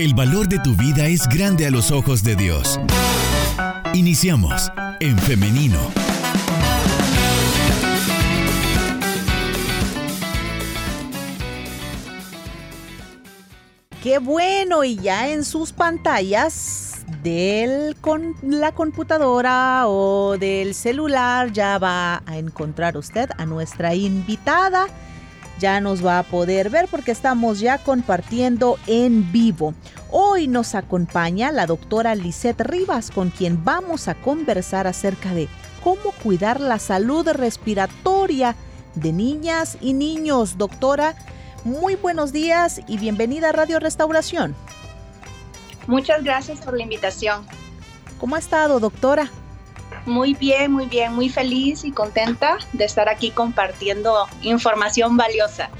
El valor de tu vida es grande a los ojos de Dios. Iniciamos en femenino. Qué bueno, y ya en sus pantallas de con la computadora o del celular ya va a encontrar usted a nuestra invitada. Ya nos va a poder ver porque estamos ya compartiendo en vivo. Hoy nos acompaña la doctora Lisette Rivas con quien vamos a conversar acerca de cómo cuidar la salud respiratoria de niñas y niños. Doctora, muy buenos días y bienvenida a Radio Restauración. Muchas gracias por la invitación. ¿Cómo ha estado, doctora? Muy bien, muy bien, muy feliz y contenta de estar aquí compartiendo información valiosa.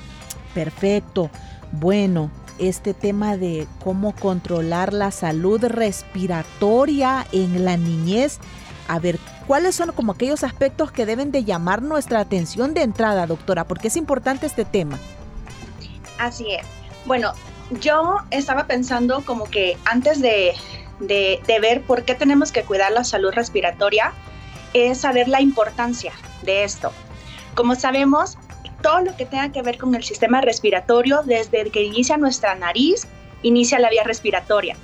Perfecto. Bueno, este tema de cómo controlar la salud respiratoria en la niñez. A ver, ¿cuáles son como aquellos aspectos que deben de llamar nuestra atención de entrada, doctora? Porque es importante este tema. Así es. Bueno, yo estaba pensando como que antes de, ver por qué tenemos que cuidar la salud respiratoria, es saber la importancia de esto. Como sabemos, todo lo que tenga que ver con el sistema respiratorio, desde que inicia nuestra nariz, inicia la vía respiratoria.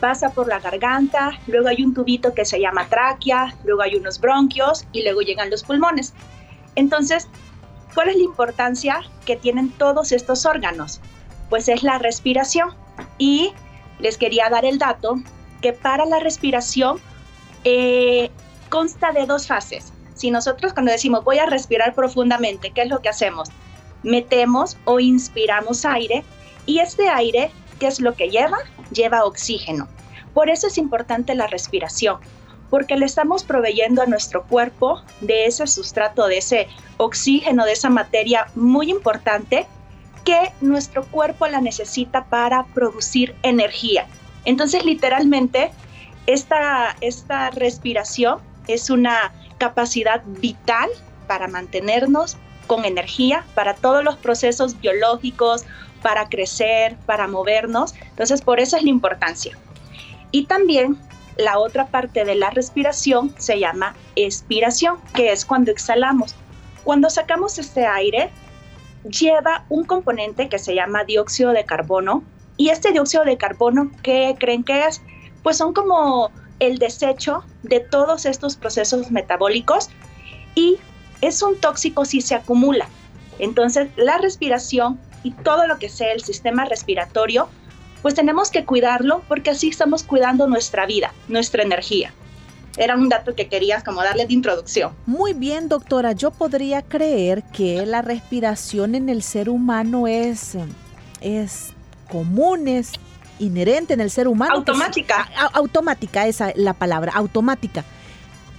Pasa por la garganta, luego hay un tubito que se llama tráquea, luego hay unos bronquios y luego llegan los pulmones. Entonces, ¿cuál es la importancia que tienen todos estos órganos? pues es la respiración. Y les quería dar el dato que para la respiración eh, consta de dos fases. Si nosotros cuando decimos voy a respirar profundamente, ¿qué es lo que hacemos? Metemos o inspiramos aire y este aire, ¿qué es lo que lleva? Lleva oxígeno. Por eso es importante la respiración, porque le estamos proveyendo a nuestro cuerpo de ese sustrato, de ese oxígeno, de esa materia muy importante que nuestro cuerpo la necesita para producir energía. Entonces, literalmente, esta, esta respiración es una capacidad vital para mantenernos con energía para todos los procesos biológicos, para crecer, para movernos. Entonces, por eso es la importancia. Y también la otra parte de la respiración se llama expiración, que es cuando exhalamos. Cuando sacamos este aire, lleva un componente que se llama dióxido de carbono. Y este dióxido de carbono, ¿qué creen que es? Pues son como el desecho de todos estos procesos metabólicos y es un tóxico si se acumula. Entonces, la respiración y todo lo que sea el sistema respiratorio, pues tenemos que cuidarlo porque así estamos cuidando nuestra vida, nuestra energía era un dato que querías como darle de introducción. Muy bien, doctora. Yo podría creer que la respiración en el ser humano es, es común, es inherente en el ser humano. Automática. automática, esa es la palabra, automática.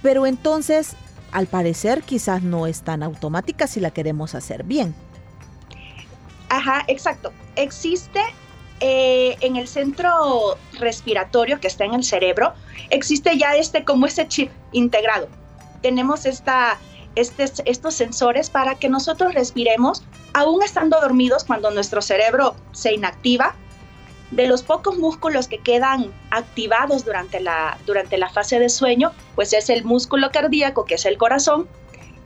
Pero entonces, al parecer, quizás no es tan automática si la queremos hacer bien. Ajá, exacto. Existe eh, en el centro respiratorio que está en el cerebro, existe ya este como ese chip integrado. Tenemos esta, este, estos sensores para que nosotros respiremos, aún estando dormidos cuando nuestro cerebro se inactiva. De los pocos músculos que quedan activados durante la, durante la fase de sueño, pues es el músculo cardíaco, que es el corazón,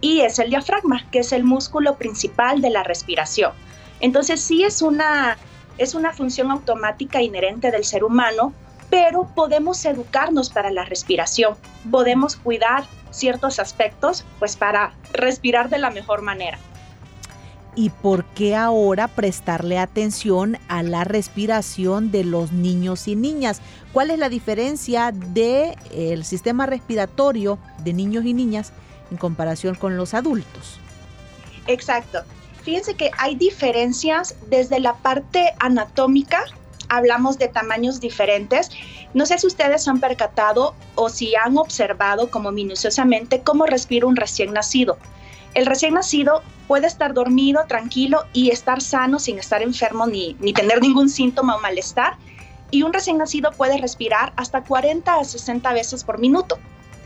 y es el diafragma, que es el músculo principal de la respiración. Entonces sí es una es una función automática inherente del ser humano, pero podemos educarnos para la respiración, podemos cuidar ciertos aspectos pues para respirar de la mejor manera. ¿Y por qué ahora prestarle atención a la respiración de los niños y niñas? ¿Cuál es la diferencia del el sistema respiratorio de niños y niñas en comparación con los adultos? Exacto. Fíjense que hay diferencias desde la parte anatómica, hablamos de tamaños diferentes. No sé si ustedes han percatado o si han observado como minuciosamente cómo respira un recién nacido. El recién nacido puede estar dormido, tranquilo y estar sano sin estar enfermo ni, ni tener ningún síntoma o malestar. Y un recién nacido puede respirar hasta 40 a 60 veces por minuto.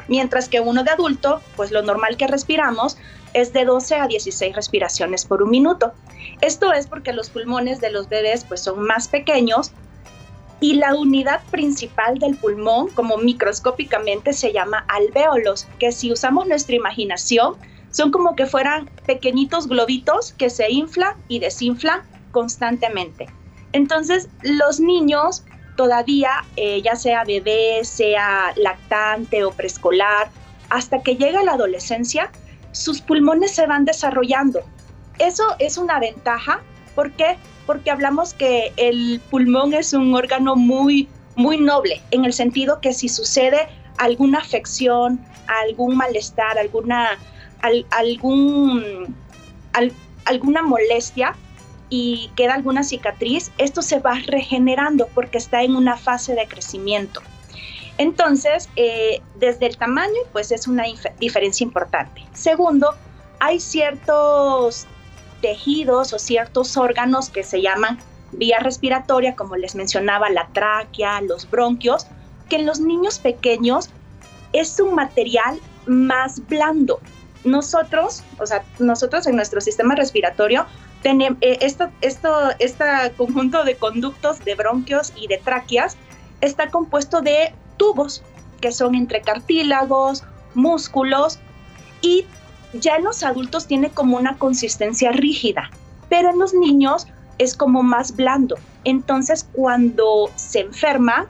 Mientras que uno de adulto, pues lo normal que respiramos es de 12 a 16 respiraciones por un minuto. Esto es porque los pulmones de los bebés pues son más pequeños Y la unidad principal del pulmón, como microscópicamente se llama alvéolos, que si usamos nuestra imaginación, son como que fueran pequeñitos globitos que se inflan y desinflan constantemente. Entonces, los niños todavía, eh, ya sea bebé, sea lactante o preescolar, hasta que llega la adolescencia, sus pulmones se van desarrollando. Eso es una ventaja. ¿Por qué? Porque hablamos que el pulmón es un órgano muy, muy noble, en el sentido que si sucede alguna afección, algún malestar, alguna, algún, alguna molestia, y queda alguna cicatriz, esto se va regenerando porque está en una fase de crecimiento. Entonces, eh, desde el tamaño, pues es una diferencia importante. Segundo, hay ciertos tejidos o ciertos órganos que se llaman vía respiratoria, como les mencionaba, la tráquea, los bronquios, que en los niños pequeños es un material más blando. Nosotros, o sea, nosotros en nuestro sistema respiratorio tenemos eh, esto, esto, este conjunto de conductos de bronquios y de tráqueas está compuesto de tubos que son entre cartílagos, músculos y ya en los adultos tiene como una consistencia rígida, pero en los niños es como más blando. Entonces cuando se enferma,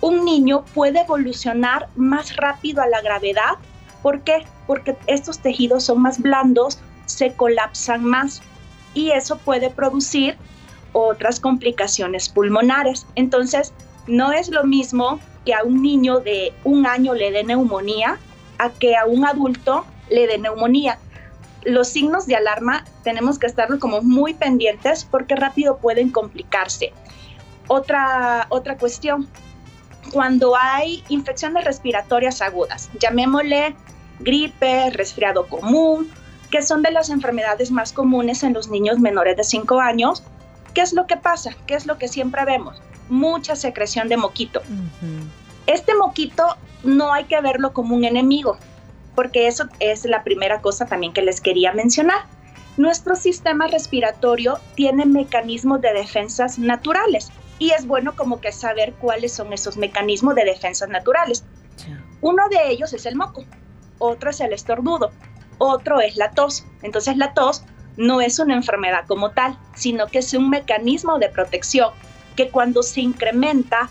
un niño puede evolucionar más rápido a la gravedad. ¿Por qué? Porque estos tejidos son más blandos, se colapsan más y eso puede producir otras complicaciones pulmonares. Entonces, no es lo mismo que a un niño de un año le dé neumonía a que a un adulto le dé neumonía. Los signos de alarma tenemos que estar como muy pendientes porque rápido pueden complicarse. Otra, otra cuestión, cuando hay infecciones respiratorias agudas, llamémosle gripe, resfriado común, que son de las enfermedades más comunes en los niños menores de 5 años. ¿Qué es lo que pasa? ¿Qué es lo que siempre vemos? Mucha secreción de moquito. Este moquito no hay que verlo como un enemigo, porque eso es la primera cosa también que les quería mencionar. Nuestro sistema respiratorio tiene mecanismos de defensas naturales y es bueno como que saber cuáles son esos mecanismos de defensas naturales. Uno de ellos es el moco, otro es el estornudo, otro es la tos. Entonces la tos no es una enfermedad como tal, sino que es un mecanismo de protección que cuando se incrementa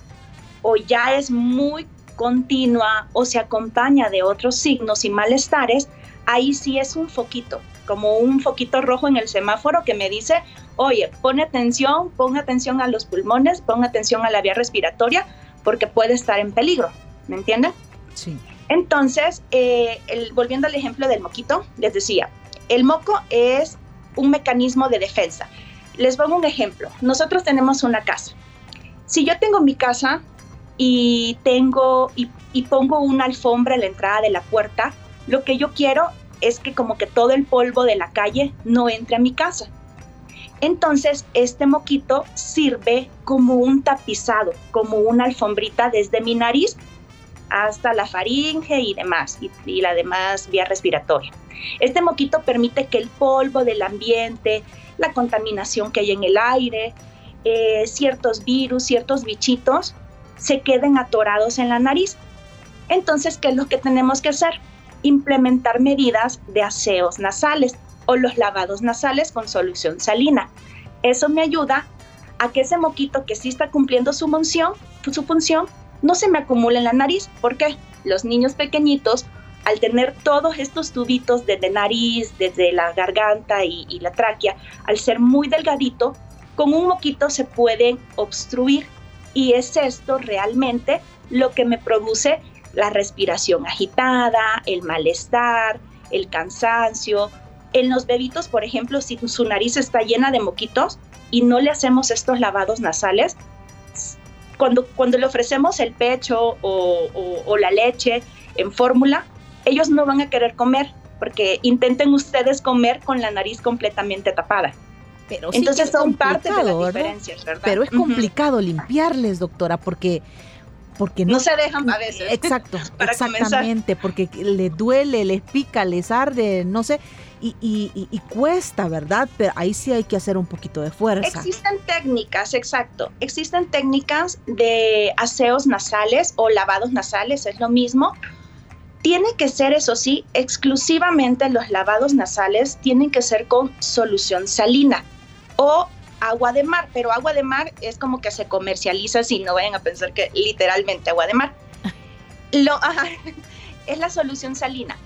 o ya es muy continua o se acompaña de otros signos y malestares, ahí sí es un foquito, como un foquito rojo en el semáforo que me dice, oye, pon atención, pon atención a los pulmones, pon atención a la vía respiratoria, porque puede estar en peligro, ¿me entienden? Sí. Entonces, eh, volviendo al ejemplo del moquito, les decía, el moco es un mecanismo de defensa. Les pongo un ejemplo. Nosotros tenemos una casa. Si yo tengo mi casa y tengo y, pongo una alfombra en la entrada de la puerta, lo que yo quiero es que como que todo el polvo de la calle no entre a mi casa. Entonces, este moquito sirve como un tapizado, como una alfombrita desde mi nariz hasta la faringe y demás, y, la demás vía respiratoria. Este moquito permite que el polvo del ambiente, la contaminación que hay en el aire, eh, ciertos virus, ciertos bichitos, se queden atorados en la nariz. Entonces, ¿qué es lo que tenemos que hacer? Implementar medidas de aseos nasales o los lavados nasales con solución salina. Eso me ayuda a que ese moquito que sí está cumpliendo su función, su función no se me acumula en la nariz. ¿Por qué? Los niños pequeñitos, al tener todos estos tubitos desde nariz, desde la garganta y, la tráquea, al ser muy delgadito, con un moquito se pueden obstruir. Y es esto realmente lo que me produce la respiración agitada, el malestar, el cansancio. En los bebitos, por ejemplo, si su nariz está llena de moquitos y no le hacemos estos lavados nasales, cuando, cuando le ofrecemos el pecho o, la leche en fórmula, ellos no van a querer comer porque intenten ustedes comer con la nariz completamente tapada. Pero Entonces son parte de las diferencias, ¿verdad? Pero es complicado limpiarles, doctora, porque porque no, se dejan a veces. Exacto, exactamente, porque le duele, les pica, les arde, no sé, y, y, cuesta, ¿verdad? Pero ahí sí hay que hacer un poquito de fuerza. Existen técnicas, exacto. Existen técnicas de aseos nasales o lavados nasales, es lo mismo. Tiene que ser, eso sí, exclusivamente los lavados nasales tienen que ser con solución salina o agua de mar, pero agua de mar es como que se comercializa, si no vayan a pensar que literalmente agua de mar. Lo, es la solución salina.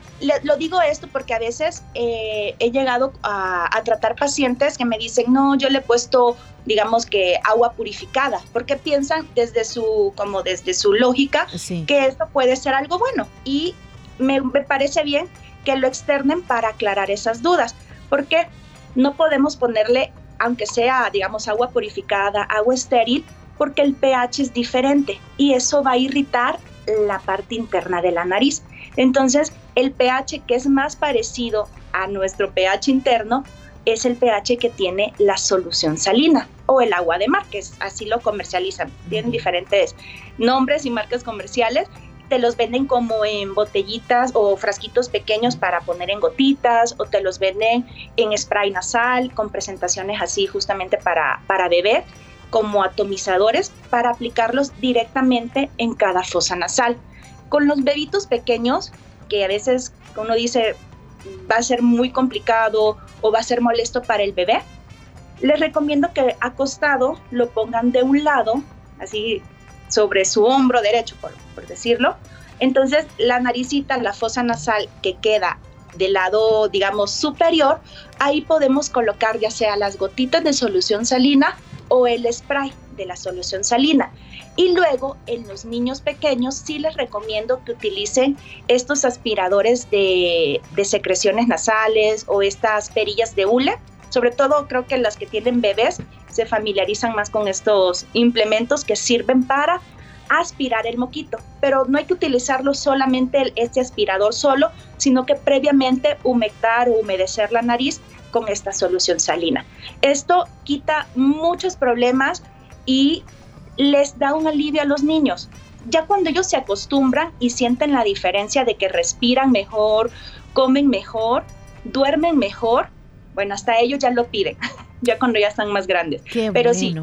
lo digo esto porque a veces eh, he llegado a, tratar pacientes que me dicen, no, yo le he puesto, digamos que agua purificada, porque piensan desde su, como desde su lógica, que esto puede ser algo bueno. Y me, me parece bien que lo externen para aclarar esas dudas, porque no podemos ponerle aunque sea, digamos, agua purificada, agua estéril, porque el pH es diferente y eso va a irritar la parte interna de la nariz. Entonces, el pH que es más parecido a nuestro pH interno es el pH que tiene la solución salina o el agua de mar, que es, así lo comercializan. Tienen diferentes nombres y marcas comerciales te los venden como en botellitas o frasquitos pequeños para poner en gotitas o te los venden en spray nasal con presentaciones así justamente para, para beber como atomizadores para aplicarlos directamente en cada fosa nasal. Con los bebitos pequeños, que a veces uno dice va a ser muy complicado o va a ser molesto para el bebé, les recomiendo que acostado lo pongan de un lado, así sobre su hombro derecho, por, decirlo. Entonces, la naricita, la fosa nasal que queda del lado, digamos, superior, ahí podemos colocar ya sea las gotitas de solución salina o el spray de la solución salina. Y luego en los niños pequeños sí les recomiendo que utilicen estos aspiradores de, de secreciones nasales o estas perillas de hule. Sobre todo creo que las que tienen bebés se familiarizan más con estos implementos que sirven para aspirar el moquito, pero no hay que utilizarlo solamente este aspirador solo, sino que previamente humectar o humedecer la nariz con esta solución salina. Esto quita muchos problemas y les da un alivio a los niños. Ya cuando ellos se acostumbran y sienten la diferencia de que respiran mejor, comen mejor, duermen mejor, bueno, hasta ellos ya lo piden. ya cuando ya están más grandes. Pero sí,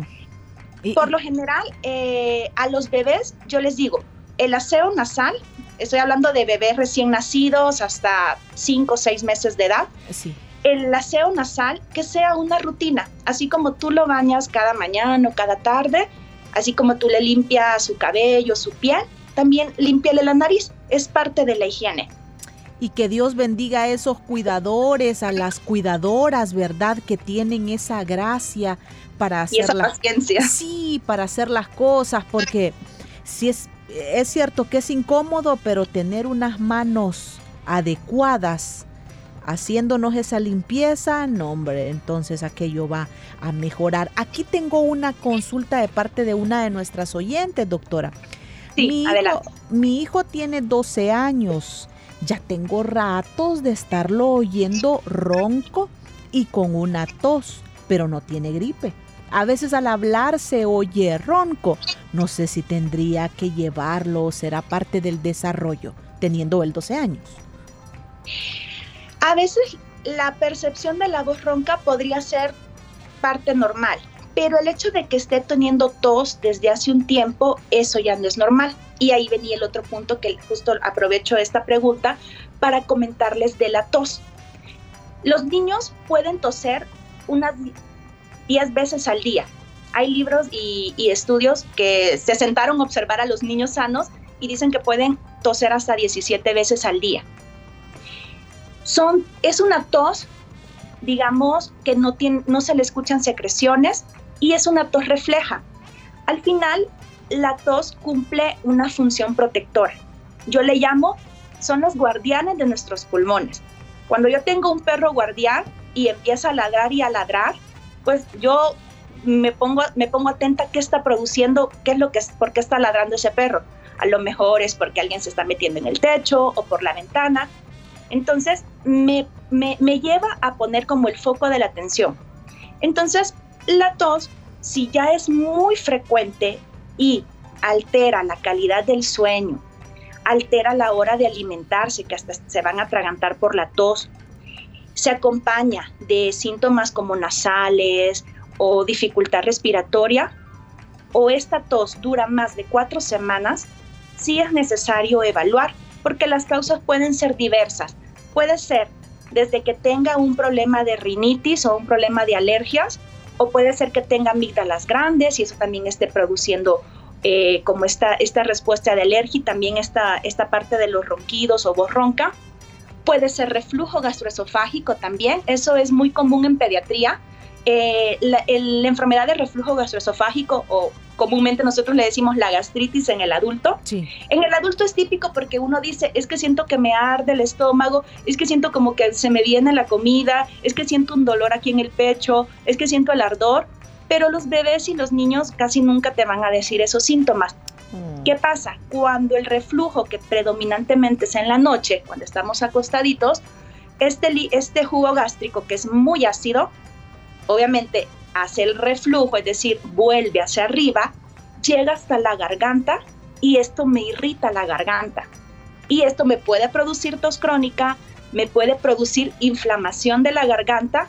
por lo general, eh, a los bebés yo les digo, el aseo nasal, estoy hablando de bebés recién nacidos hasta 5 o 6 meses de edad. Sí. El aseo nasal, que sea una rutina, así como tú lo bañas cada mañana o cada tarde, así como tú le limpias su cabello, su piel, también limpiale la nariz, es parte de la higiene y que Dios bendiga a esos cuidadores, a las cuidadoras, ¿verdad? Que tienen esa gracia para hacer y esa paciencia. Sí, para hacer las cosas, porque si es, es cierto que es incómodo, pero tener unas manos adecuadas haciéndonos esa limpieza, no hombre, entonces aquello va a mejorar. Aquí tengo una consulta de parte de una de nuestras oyentes, doctora. Sí, mi adelante. mi hijo tiene 12 años ya tengo ratos de estarlo oyendo ronco y con una tos, pero no tiene gripe. A veces al hablar se oye ronco. No sé si tendría que llevarlo o será parte del desarrollo, teniendo él 12 años. A veces la percepción de la voz ronca podría ser parte normal, pero el hecho de que esté teniendo tos desde hace un tiempo, eso ya no es normal. Y ahí venía el otro punto que justo aprovecho esta pregunta para comentarles de la tos. Los niños pueden toser unas 10 veces al día. Hay libros y, estudios que se sentaron a observar a los niños sanos y dicen que pueden toser hasta 17 veces al día. Son, es una tos, digamos, que no, se le escuchan secreciones y es una tos refleja. Al final, la tos cumple una función protectora. Yo le llamo, son los guardianes de nuestros pulmones. Cuando yo tengo un perro guardián y empieza a ladrar y a ladrar, pues yo me pongo, me pongo atenta a qué está produciendo, qué es lo que, por qué está ladrando ese perro. A lo mejor es porque alguien se está metiendo en el techo o por la ventana. Entonces, me, me, me lleva a poner como el foco de la atención. Entonces, la tos, si ya es muy frecuente y altera la calidad del sueño, altera la hora de alimentarse, que hasta se van a atragantar por la tos. Se acompaña de síntomas como nasales o dificultad respiratoria, o esta tos dura más de cuatro semanas, sí es necesario evaluar, porque las causas pueden ser diversas. Puede ser desde que tenga un problema de rinitis o un problema de alergias, o puede ser que tenga amígdalas grandes y eso también esté produciendo eh, como esta, esta respuesta de alergia y también esta, esta parte de los ronquidos o voz ronca. Puede ser reflujo gastroesofágico también, eso es muy común en pediatría. Eh, la, la, enfermedad de reflujo gastroesofágico o comúnmente nosotros le decimos la gastritis en el adulto. Sí. En el adulto es típico porque uno dice, es que siento que me arde el estómago, es que siento como que se me viene la comida, es que siento un dolor aquí en el pecho, es que siento el ardor, pero los bebés y los niños casi nunca te van a decir esos síntomas. Mm. ¿Qué pasa? Cuando el reflujo, que predominantemente es en la noche, cuando estamos acostaditos, este, este jugo gástrico que es muy ácido, obviamente hace el reflujo, es decir, vuelve hacia arriba, llega hasta la garganta y esto me irrita la garganta. Y esto me puede producir tos crónica, me puede producir inflamación de la garganta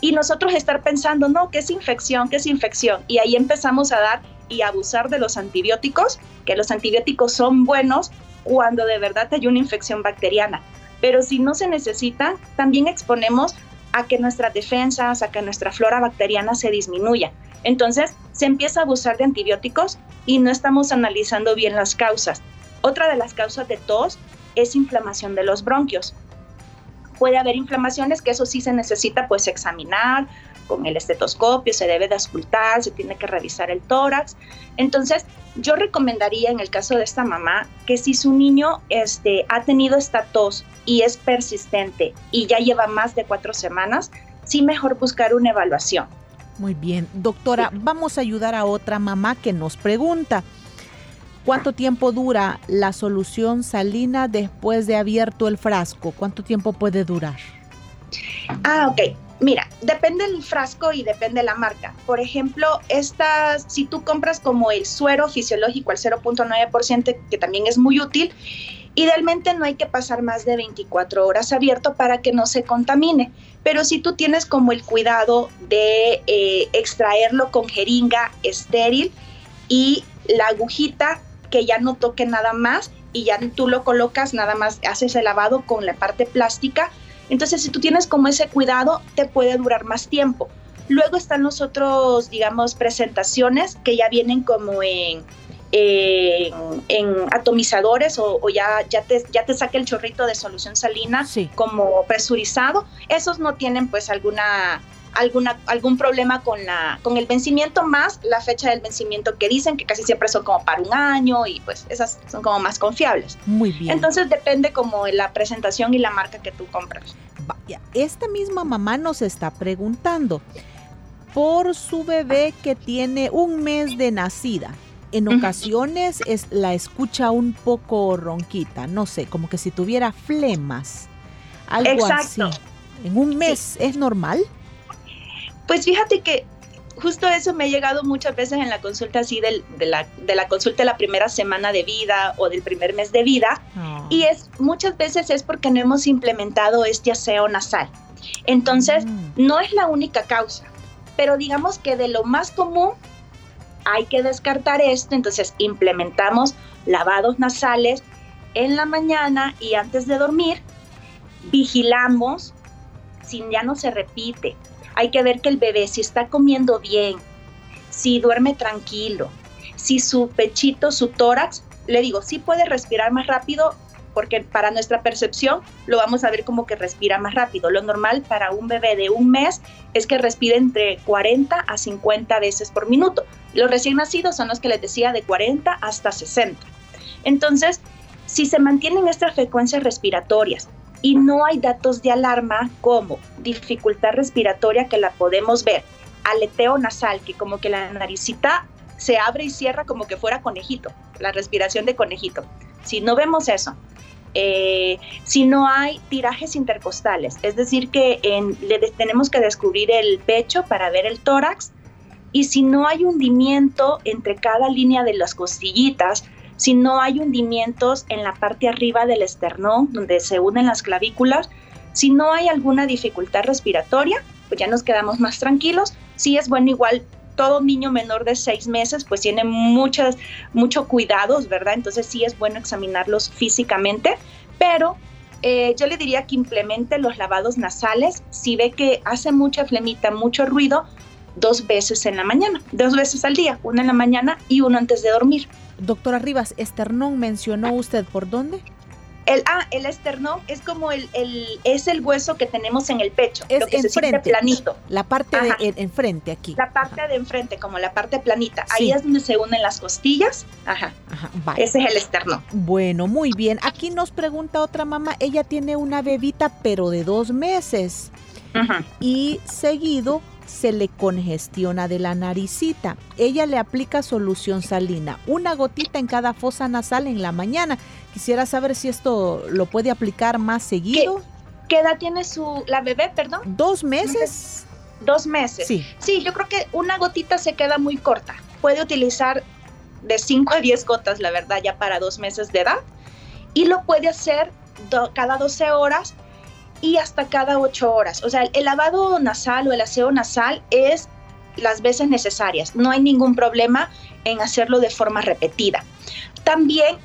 y nosotros estar pensando, no, ¿qué es infección? ¿Qué es infección? Y ahí empezamos a dar y abusar de los antibióticos, que los antibióticos son buenos cuando de verdad hay una infección bacteriana. Pero si no se necesita, también exponemos a que nuestras defensas, a que nuestra flora bacteriana se disminuya. Entonces, se empieza a abusar de antibióticos y no estamos analizando bien las causas. Otra de las causas de tos es inflamación de los bronquios. Puede haber inflamaciones que eso sí se necesita pues examinar con el estetoscopio, se debe de auscultar, se tiene que revisar el tórax. Entonces, yo recomendaría en el caso de esta mamá que si su niño este, ha tenido esta tos y es persistente y ya lleva más de cuatro semanas, sí mejor buscar una evaluación. Muy bien, doctora, vamos a ayudar a otra mamá que nos pregunta, ¿cuánto tiempo dura la solución salina después de abierto el frasco? ¿Cuánto tiempo puede durar? Ah, ok. Mira, depende el frasco y depende la marca. Por ejemplo, estas, si tú compras como el suero fisiológico al 0.9%, que también es muy útil, Idealmente no hay que pasar más de 24 horas abierto para que no se contamine, pero si tú tienes como el cuidado de eh, extraerlo con jeringa estéril y la agujita que ya no toque nada más y ya tú lo colocas, nada más haces el lavado con la parte plástica. Entonces si tú tienes como ese cuidado, te puede durar más tiempo. Luego están los otros, digamos, presentaciones que ya vienen como en en, atomizadores o, ya, ya, te, ya te saque el chorrito de solución salina como presurizado, esos no tienen pues alguna alguna, algún problema con, la, con el vencimiento más la fecha del vencimiento que dicen que casi siempre son como para un año y pues esas son como más confiables. Muy bien. Entonces depende como la presentación y la marca que tú compras. Vaya, esta misma mamá nos está preguntando por su bebé que tiene un mes de nacida en ocasiones es, la escucha un poco ronquita, no sé, como que si tuviera flemas, algo así. En un mes, ¿es normal? Pues fíjate que justo eso me ha llegado muchas veces en la consulta así de, la, de la consulta de la primera semana de vida o del primer mes de vida. Ah. Y es muchas veces es porque no hemos implementado este aseo nasal. Entonces, mm. no es la única causa, pero digamos que de lo más común hay que descartar esto, entonces implementamos lavados nasales en la mañana y antes de dormir, vigilamos si ya no se repite. Hay que ver que el bebé si está comiendo bien, si duerme tranquilo, si su pechito, su tórax, le digo, si puede respirar más rápido, porque para nuestra percepción lo vamos a ver como que respira más rápido. Lo normal para un bebé de un mes es que respire entre 40 a 50 veces por minuto. Los recién nacidos son los que les decía de 40 hasta 60. Entonces, si se mantienen estas frecuencias respiratorias y no hay datos de alarma como dificultad respiratoria que la podemos ver, aleteo nasal, que como que la naricita se abre y cierra como que fuera conejito, la respiración de conejito. Si no vemos eso, eh, si no hay tirajes intercostales, es decir, que en, le tenemos que descubrir el pecho para ver el tórax y si no hay hundimiento entre cada línea de las costillitas, si no hay hundimientos en la parte arriba del esternón, donde se unen las clavículas, si no hay alguna dificultad respiratoria, pues ya nos quedamos más tranquilos. Si es bueno igual todo niño menor de seis meses pues tiene muchas, mucho cuidados, ¿verdad? Entonces sí es bueno examinarlos físicamente, pero eh, yo le diría que implemente los lavados nasales. Si ve que hace mucha flemita, mucho ruido, dos veces en la mañana, dos veces al día, una en la mañana y uno antes de dormir. Doctora Rivas, esternón mencionó usted por dónde? El, ah, el esternón es como el, el, es el hueso que tenemos en el pecho, es lo que se siente planito. La parte de enfrente aquí. La parte de enfrente, como la parte planita. Ahí es donde se unen las costillas. Ajá. Ajá Ese es el esternón. Bueno, muy bien. Aquí nos pregunta otra mamá, ella tiene una bebita pero de dos meses. Ajá. Y seguido se le congestiona de la naricita. Ella le aplica solución salina, una gotita en cada fosa nasal en la mañana. Quisiera saber si esto lo puede aplicar más seguido. ¿Qué, edad tiene su la bebé, perdón? Dos meses. Dos meses. Sí. Sí, yo creo que una gotita se queda muy corta. Puede utilizar de 5 a 10 gotas, la verdad, ya para dos meses de edad. Y lo puede hacer cada 12 horas y hasta cada ocho horas. O sea, el lavado nasal o el aseo nasal es las veces necesarias. No hay ningún problema en hacerlo de forma repetida. También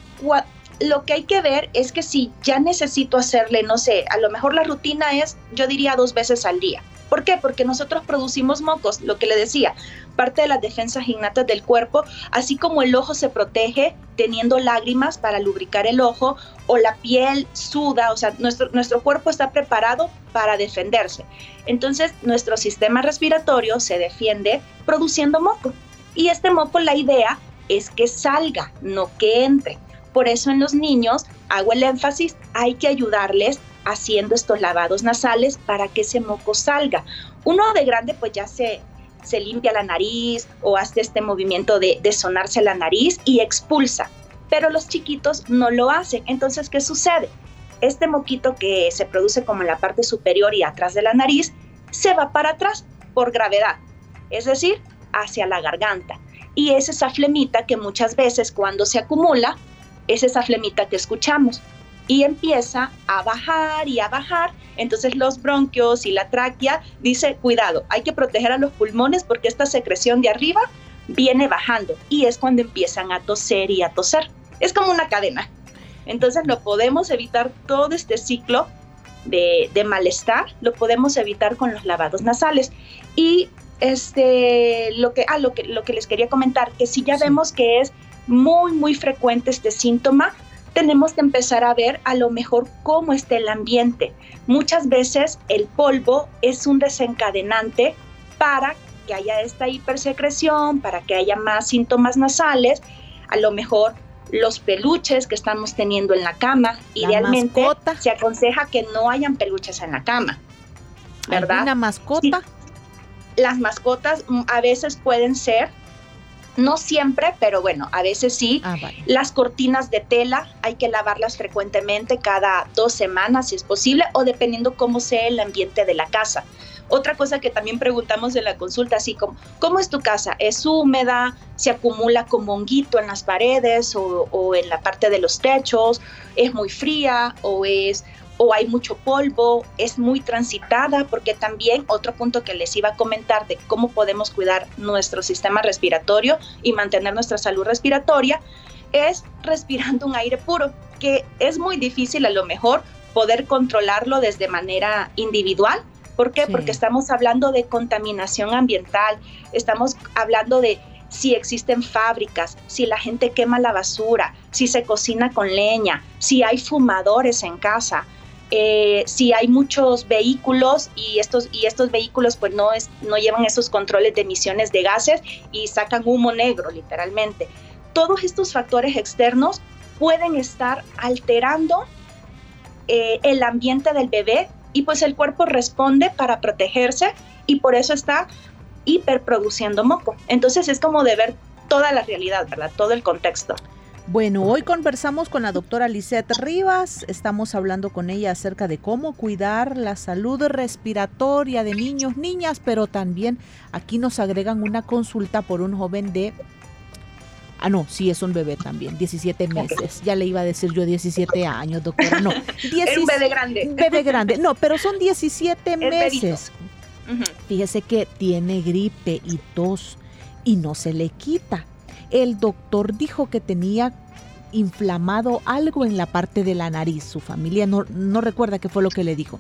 lo que hay que ver es que si ya necesito hacerle, no sé, a lo mejor la rutina es, yo diría dos veces al día. ¿Por qué? Porque nosotros producimos mocos, lo que le decía, parte de las defensas innatas del cuerpo, así como el ojo se protege teniendo lágrimas para lubricar el ojo o la piel suda, o sea, nuestro, nuestro cuerpo está preparado para defenderse. Entonces, nuestro sistema respiratorio se defiende produciendo moco. Y este moco, la idea es que salga, no que entre. Por eso en los niños hago el énfasis, hay que ayudarles haciendo estos lavados nasales para que ese moco salga. Uno de grande pues ya se, se limpia la nariz o hace este movimiento de, de sonarse la nariz y expulsa, pero los chiquitos no lo hacen. Entonces, ¿qué sucede? Este moquito que se produce como en la parte superior y atrás de la nariz se va para atrás por gravedad, es decir, hacia la garganta. Y es esa flemita que muchas veces cuando se acumula, es esa flemita que escuchamos y empieza a bajar y a bajar. Entonces los bronquios y la tráquea dice, cuidado, hay que proteger a los pulmones porque esta secreción de arriba viene bajando y es cuando empiezan a toser y a toser. Es como una cadena. Entonces lo podemos evitar todo este ciclo de, malestar, lo podemos evitar con los lavados nasales. Y este, lo, que, ah, lo, que, lo que les quería comentar, que si ya vemos que es muy, muy frecuente este síntoma, tenemos que empezar a ver a lo mejor cómo está el ambiente. Muchas veces el polvo es un desencadenante para que haya esta hipersecreción, para que haya más síntomas nasales, a lo mejor los peluches que estamos teniendo en la cama. Idealmente se aconseja que no hayan peluches en la cama. ¿Verdad? ¿Una mascota? Las mascotas mm, a veces pueden ser no siempre, pero bueno, a veces sí. Ah, Las cortinas de tela hay que lavarlas frecuentemente, cada dos semanas si es posible, o dependiendo cómo sea el ambiente de la casa. Otra cosa que también preguntamos en la consulta, así como, ¿cómo es tu casa? ¿Es húmeda? ¿Se acumula como honguito en las paredes o, o en la parte de los techos? ¿Es muy fría o es o hay mucho polvo, es muy transitada, porque también otro punto que les iba a comentar de cómo podemos cuidar nuestro sistema respiratorio y mantener nuestra salud respiratoria es respirando un aire puro, que es muy difícil a lo mejor poder controlarlo desde manera individual. ¿Por qué? Porque estamos hablando de contaminación ambiental, estamos hablando de si existen fábricas, si la gente quema la basura, si se cocina con leña, si hay fumadores en casa, eh, si hay muchos vehículos y estos, y estos vehículos pues no, es, no llevan esos controles de emisiones de gases y sacan humo negro literalmente. Todos estos factores externos pueden estar alterando eh, el ambiente del bebé y pues el cuerpo responde para protegerse y por eso está hiperproduciendo moco. Entonces es como de ver toda la realidad, ¿verdad? Todo el contexto. Bueno, hoy conversamos con la doctora Lisette Rivas. Estamos hablando con ella acerca de cómo cuidar la salud respiratoria de niños, niñas, pero también aquí nos agregan una consulta por un joven de Ah, no, sí, es un bebé también, 17 meses. Ya le iba a decir yo 17 años, doctora. No, es un bebé grande. Bebé grande. No, pero son 17 meses. Fíjese que tiene gripe y tos y no se le quita. El doctor dijo que tenía inflamado algo en la parte de la nariz. Su familia no, no recuerda qué fue lo que le dijo.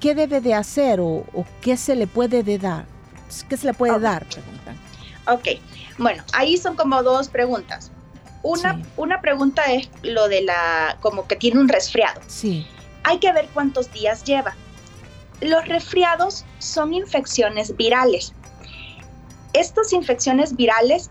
¿Qué debe de hacer o, qué se le puede de dar? ¿Qué se le puede dar? Preguntan. Ok, bueno, ahí son como dos preguntas. Una, una pregunta es lo de la, como que tiene un resfriado. Sí. Hay que ver cuántos días lleva. Los resfriados son infecciones virales. Estas infecciones virales,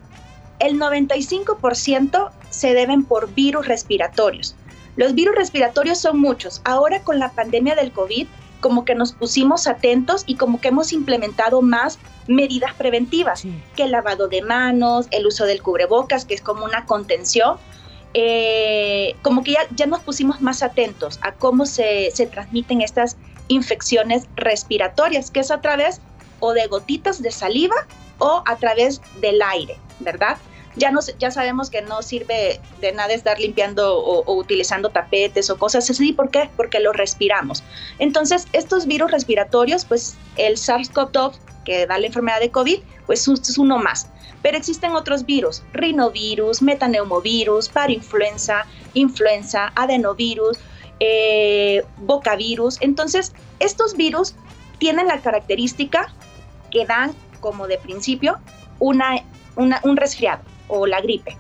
el 95% se deben por virus respiratorios. Los virus respiratorios son muchos. Ahora con la pandemia del COVID, como que nos pusimos atentos y como que hemos implementado más medidas preventivas, que el lavado de manos, el uso del cubrebocas, que es como una contención. Eh, como que ya, ya nos pusimos más atentos a cómo se, se transmiten estas infecciones respiratorias, que es a través o de gotitas de saliva o a través del aire, ¿verdad? Ya, no, ya sabemos que no sirve de nada estar limpiando o, utilizando tapetes o cosas así. ¿Por qué? Porque lo respiramos. Entonces, estos virus respiratorios, pues el SARS-CoV-2 que da la enfermedad de COVID, pues es uno más. Pero existen otros virus, rinovirus, metaneumovirus, parainfluenza, influenza, adenovirus, eh, bocavirus. Entonces, estos virus tienen la característica que dan como de principio una, un resfriado o la gripe.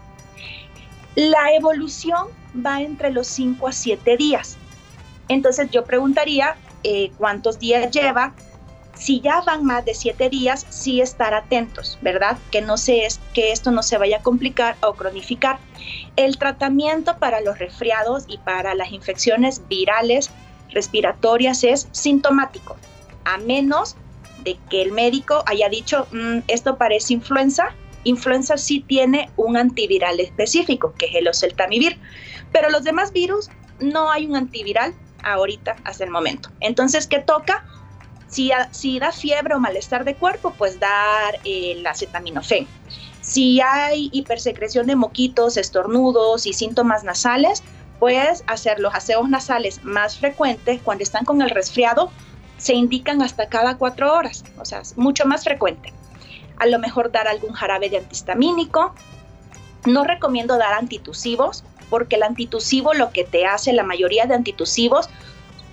La evolución va entre los 5 a 7 días. Entonces yo preguntaría eh, cuántos días lleva. Si ya van más de 7 días, sí estar atentos, ¿verdad? Que, esto no se vaya a complicar o cronificar. El tratamiento para los resfriados y para las infecciones virales respiratorias es sintomático, a menos de que el médico haya dicho, mm, esto parece influenza, influenza sí tiene un antiviral específico, que es el oseltamivir, pero los demás virus no hay un antiviral ahorita hasta el momento. Entonces, ¿qué toca? Si, da fiebre o malestar de cuerpo, pues dar el acetaminofén. Si hay hipersecreción de moquitos, estornudos y síntomas nasales, pues hacer los aseos nasales más frecuentes cuando están con el resfriado se indican hasta cada cuatro horas, o sea, es mucho más frecuente a lo mejor dar algún jarabe de antihistamínico. No recomiendo dar antitusivos porque el antitusivo lo que te hace, la mayoría de antitusivos,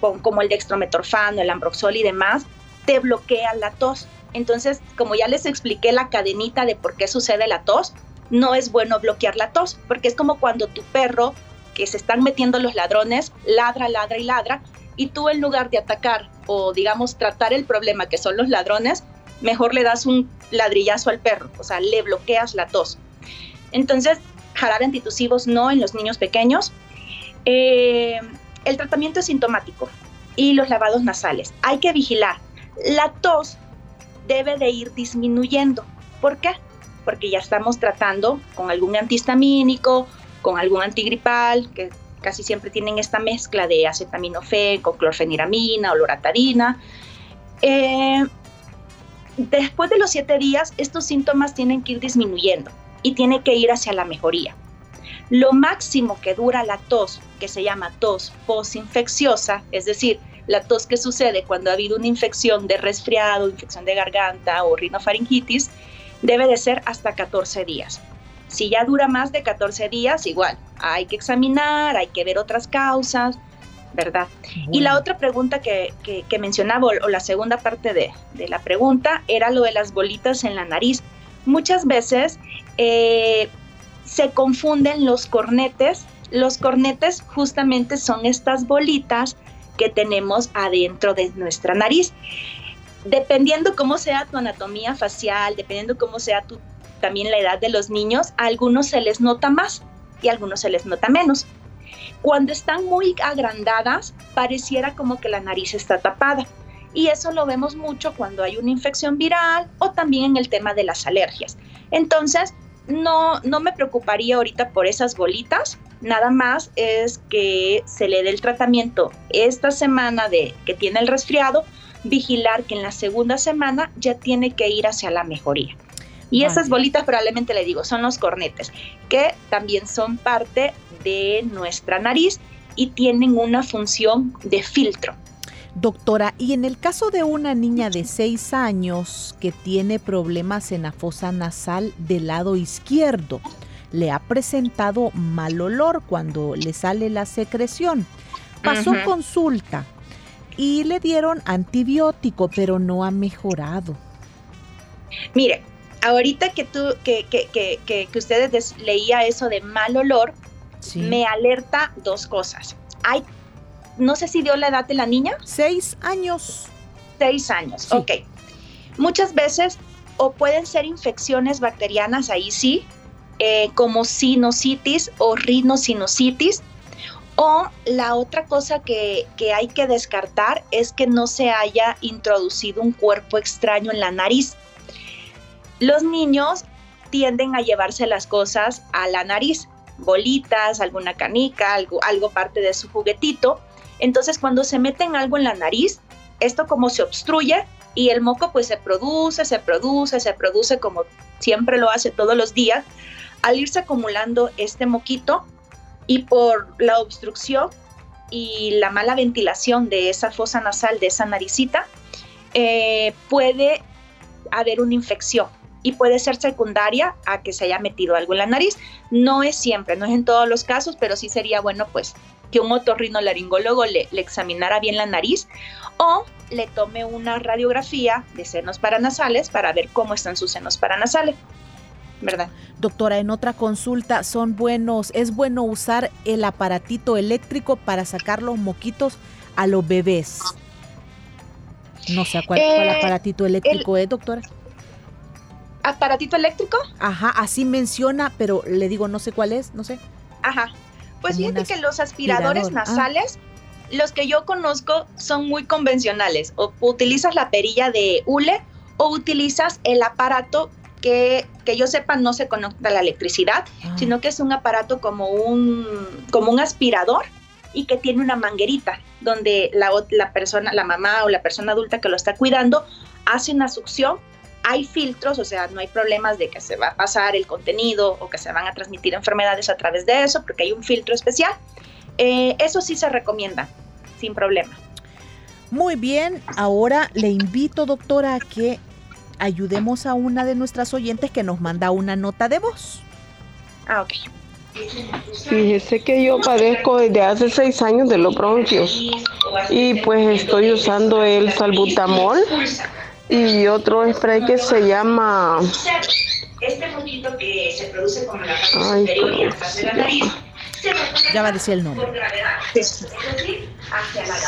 como el dextrometorfano, el ambroxol y demás, te bloquea la tos. Entonces, como ya les expliqué la cadenita de por qué sucede la tos, no es bueno bloquear la tos, porque es como cuando tu perro, que se están metiendo los ladrones, ladra, ladra y ladra, y tú en lugar de atacar o digamos tratar el problema que son los ladrones, mejor le das un ladrillazo al perro, o sea, le bloqueas la tos. Entonces, jarabe antitusivos no en los niños pequeños. Eh, el tratamiento es sintomático y los lavados nasales. Hay que vigilar. La tos debe de ir disminuyendo. ¿Por qué? Porque ya estamos tratando con algún antihistamínico, con algún antigripal, que casi siempre tienen esta mezcla de acetaminofén con clorfeniramina o loratadina. Eh, Después de los siete días, estos síntomas tienen que ir disminuyendo y tiene que ir hacia la mejoría. Lo máximo que dura la tos, que se llama tos posinfecciosa, es decir, la tos que sucede cuando ha habido una infección de resfriado, infección de garganta o rinofaringitis, debe de ser hasta 14 días. Si ya dura más de 14 días, igual, hay que examinar, hay que ver otras causas, ¿verdad? Y la otra pregunta que, mencionaba, o la segunda parte de, la pregunta, era lo de las bolitas en la nariz. Muchas veces eh, se confunden los cornetes. Los cornetes justamente son estas bolitas que tenemos adentro de nuestra nariz. Dependiendo cómo sea tu anatomía facial, dependiendo cómo sea tu, también la edad de los niños, a algunos se les nota más y a algunos se les nota menos. Cuando están muy agrandadas, pareciera como que la nariz está tapada. Y eso lo vemos mucho cuando hay una infección viral o también en el tema de las alergias. Entonces, no, no me preocuparía ahorita por esas bolitas, nada más es que se le dé el tratamiento esta semana de que tiene el resfriado, vigilar que en la segunda semana ya tiene que ir hacia la mejoría. Y esas bolitas probablemente le digo, son los cornetes, que también son parte de nuestra nariz y tienen una función de filtro. Doctora, y en el caso de una niña de 6 años que tiene problemas en la fosa nasal del lado izquierdo, le ha presentado mal olor cuando le sale la secreción. Pasó consulta y le dieron antibiótico, pero no ha mejorado. Mire, ahorita que tú, que, que, que, que ustedes leía eso de mal olor, me alerta dos cosas. Hay no sé si dio la edad de la niña. Seis años. Seis años, ok. Muchas veces o pueden ser infecciones bacterianas, ahí sí, eh, como sinusitis o rinosinusitis. O la otra cosa que, que hay que descartar es que no se haya introducido un cuerpo extraño en la nariz. Los niños tienden a llevarse las cosas a la nariz, bolitas, alguna canica, algo, parte de su juguetito, entonces cuando se meten algo en la nariz, esto como se obstruye y el moco pues se produce, se produce, se produce como siempre lo hace todos los días, al irse acumulando este moquito y por la obstrucción y la mala ventilación de esa fosa nasal, de esa naricita, eh, puede haber una infección y puede ser secundaria a que se haya metido algo en la nariz. No es siempre, no es en todos los casos, pero sí sería bueno pues que un otorrinolaringólogo le, le examinara bien la nariz o le tome una radiografía de senos paranasales para ver cómo están sus senos paranasales. ¿verdad? Doctora, en otra consulta, ¿son buenos, es bueno usar el aparatito eléctrico para sacar los moquitos a los bebés? No sé cuál, eh, aparatito eléctrico es, doctora. ¿Aparatito eléctrico? Ajá, así menciona, pero le digo, no sé cuál es, no sé. Ajá, pues fíjate que los aspiradores ah. nasales, los que yo conozco son muy convencionales. O utilizas la perilla de hule o utilizas el aparato que, que yo sepa no se conecta a la electricidad, ah. sino que es un aparato como un, como un aspirador y que tiene una manguerita donde la, la persona, la mamá o la persona adulta que lo está cuidando hace una succión hay filtros, o sea, no hay problemas de que se va a pasar el contenido o que se van a transmitir enfermedades a través de eso, porque hay un filtro especial. Eh, eso sí se recomienda, sin problema. Muy bien, ahora le invito, doctora, a que ayudemos a una de nuestras oyentes que nos manda una nota de voz. Ah, ok. Fíjese que yo padezco desde hace seis años de los bronquios y pues estoy usando el salbutamol y otro spray que se llama este poquito que se produce como la parte superior y atrás de la nariz ya va a decir el nombre.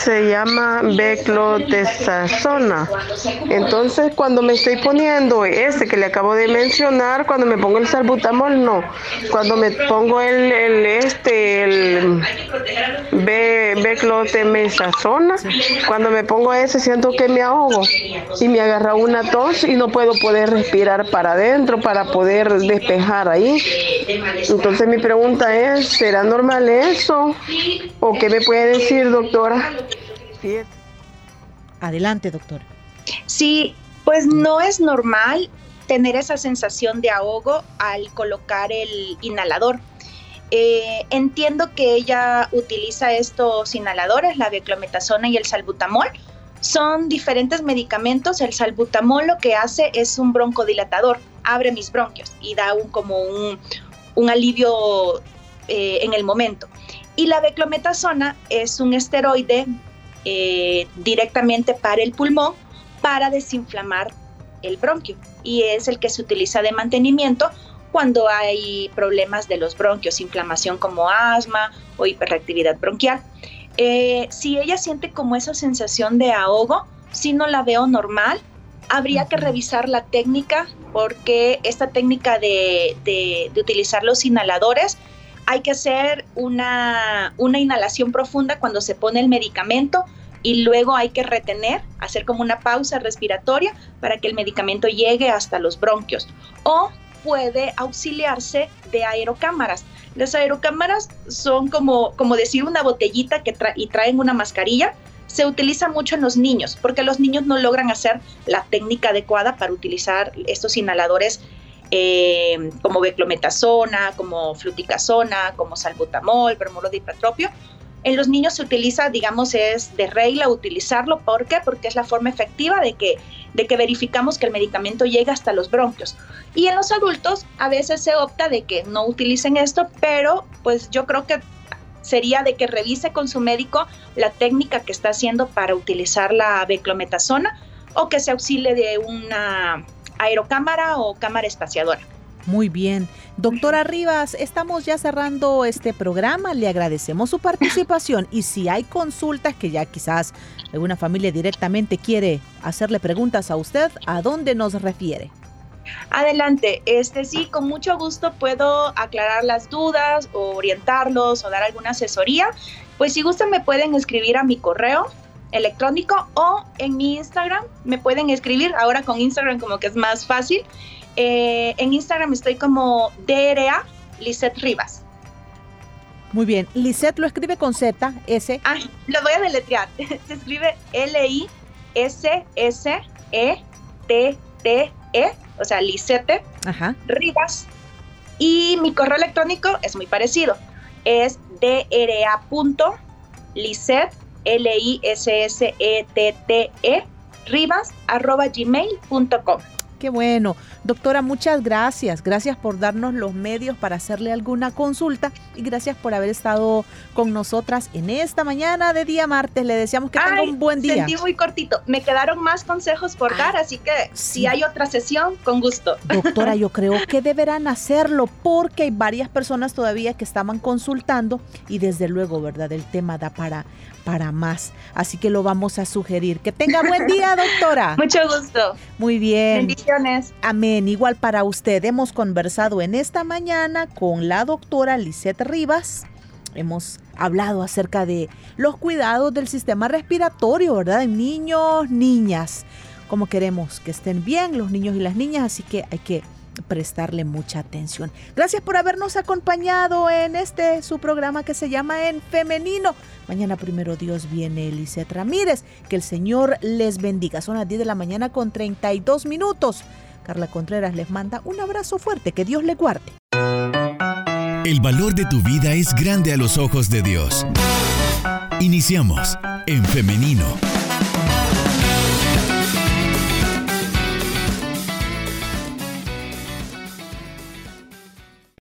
Se llama beclotesazona. Entonces, cuando me estoy poniendo ese que le acabo de mencionar, cuando me pongo el salbutamol, no. Cuando me pongo el, el este, el beclotemesazona, cuando me pongo ese, siento que me ahogo y me agarra una tos y no puedo poder respirar para adentro para poder despejar ahí. Entonces, mi pregunta es, ¿será normal eso? ¿O qué me puede decir, doctora? Adelante, doctora. Sí, pues no es normal tener esa sensación de ahogo al colocar el inhalador. Eh, entiendo que ella utiliza estos inhaladores, la beclometasona y el salbutamol. Son diferentes medicamentos. El salbutamol lo que hace es un broncodilatador, abre mis bronquios y da un como un, un alivio eh, en el momento. Y la beclometasona es un esteroide eh, directamente para el pulmón para desinflamar el bronquio y es el que se utiliza de mantenimiento cuando hay problemas de los bronquios, inflamación como asma o hiperreactividad bronquial. Eh, si ella siente como esa sensación de ahogo, si no la veo normal, habría que revisar la técnica porque esta técnica de, de utilizar los inhaladores hay que hacer una, inhalación profunda cuando se pone el medicamento y luego hay que retener, hacer como una pausa respiratoria para que el medicamento llegue hasta los bronquios. O puede auxiliarse de aerocámaras. Las aerocámaras son como, como decir una botellita que y traen una mascarilla. Se utiliza mucho en los niños porque los niños no logran hacer la técnica adecuada para utilizar estos inhaladores eh, como beclometasona, como fluticasona, como salbutamol, bromuro-dipatropio. En los niños se utiliza, digamos, es de regla utilizarlo. ¿Por qué? Porque es la forma efectiva de que, de que verificamos que el medicamento llega hasta los bronquios. Y en los adultos a veces se opta de que no utilicen esto, pero pues yo creo que sería de que revise con su médico la técnica que está haciendo para utilizar la beclometasona o que se auxilie de una aerocámara o cámara espaciadora. Muy bien. Doctora Rivas, estamos ya cerrando este programa. Le agradecemos su participación y si hay consultas que ya quizás alguna familia directamente quiere hacerle preguntas a usted, ¿a dónde nos refiere? Adelante, este sí, con mucho gusto puedo aclarar las dudas o orientarlos o dar alguna asesoría. Pues si gustan me pueden escribir a mi correo electrónico o en mi Instagram me pueden escribir. Ahora con Instagram como que es más fácil. Eh, en Instagram estoy como DRA Lisette Rivas. Muy bien. Lisette lo escribe con Z, S. Ah, lo voy a deletrear. Se escribe L-I-S-S-E-T-T-E, o sea, Lisette Rivas. Y mi correo electrónico es muy parecido. Es dra.lisette, L-I-S-S-E-T-T-E, rivas, arroba gmail.com. Qué bueno. Doctora, muchas gracias. Gracias por darnos los medios para hacerle alguna consulta y gracias por haber estado con nosotras en esta mañana de día martes. Le deseamos que tenga un buen día. Sentí muy cortito. Me quedaron más consejos por dar, así que si hay otra sesión, con gusto. Doctora, yo creo que deberán hacerlo porque hay varias personas todavía que estaban consultando y desde luego, ¿verdad? El tema da para para más. Así que lo vamos a sugerir. Que tenga buen día, doctora. Mucho gusto. Muy bien. Bendiciones. Amén. Igual para usted. Hemos conversado en esta mañana con la doctora Lisette Rivas. Hemos hablado acerca de los cuidados del sistema respiratorio, ¿verdad? En niños, niñas. Como queremos que estén bien los niños y las niñas, así que hay que prestarle mucha atención. Gracias por habernos acompañado en este su programa que se llama En Femenino. Mañana primero Dios viene Eliseth Ramírez. Que el Señor les bendiga. Son las 10 de la mañana con 32 minutos. Carla Contreras les manda un abrazo fuerte. Que Dios le guarde. El valor de tu vida es grande a los ojos de Dios. Iniciamos en femenino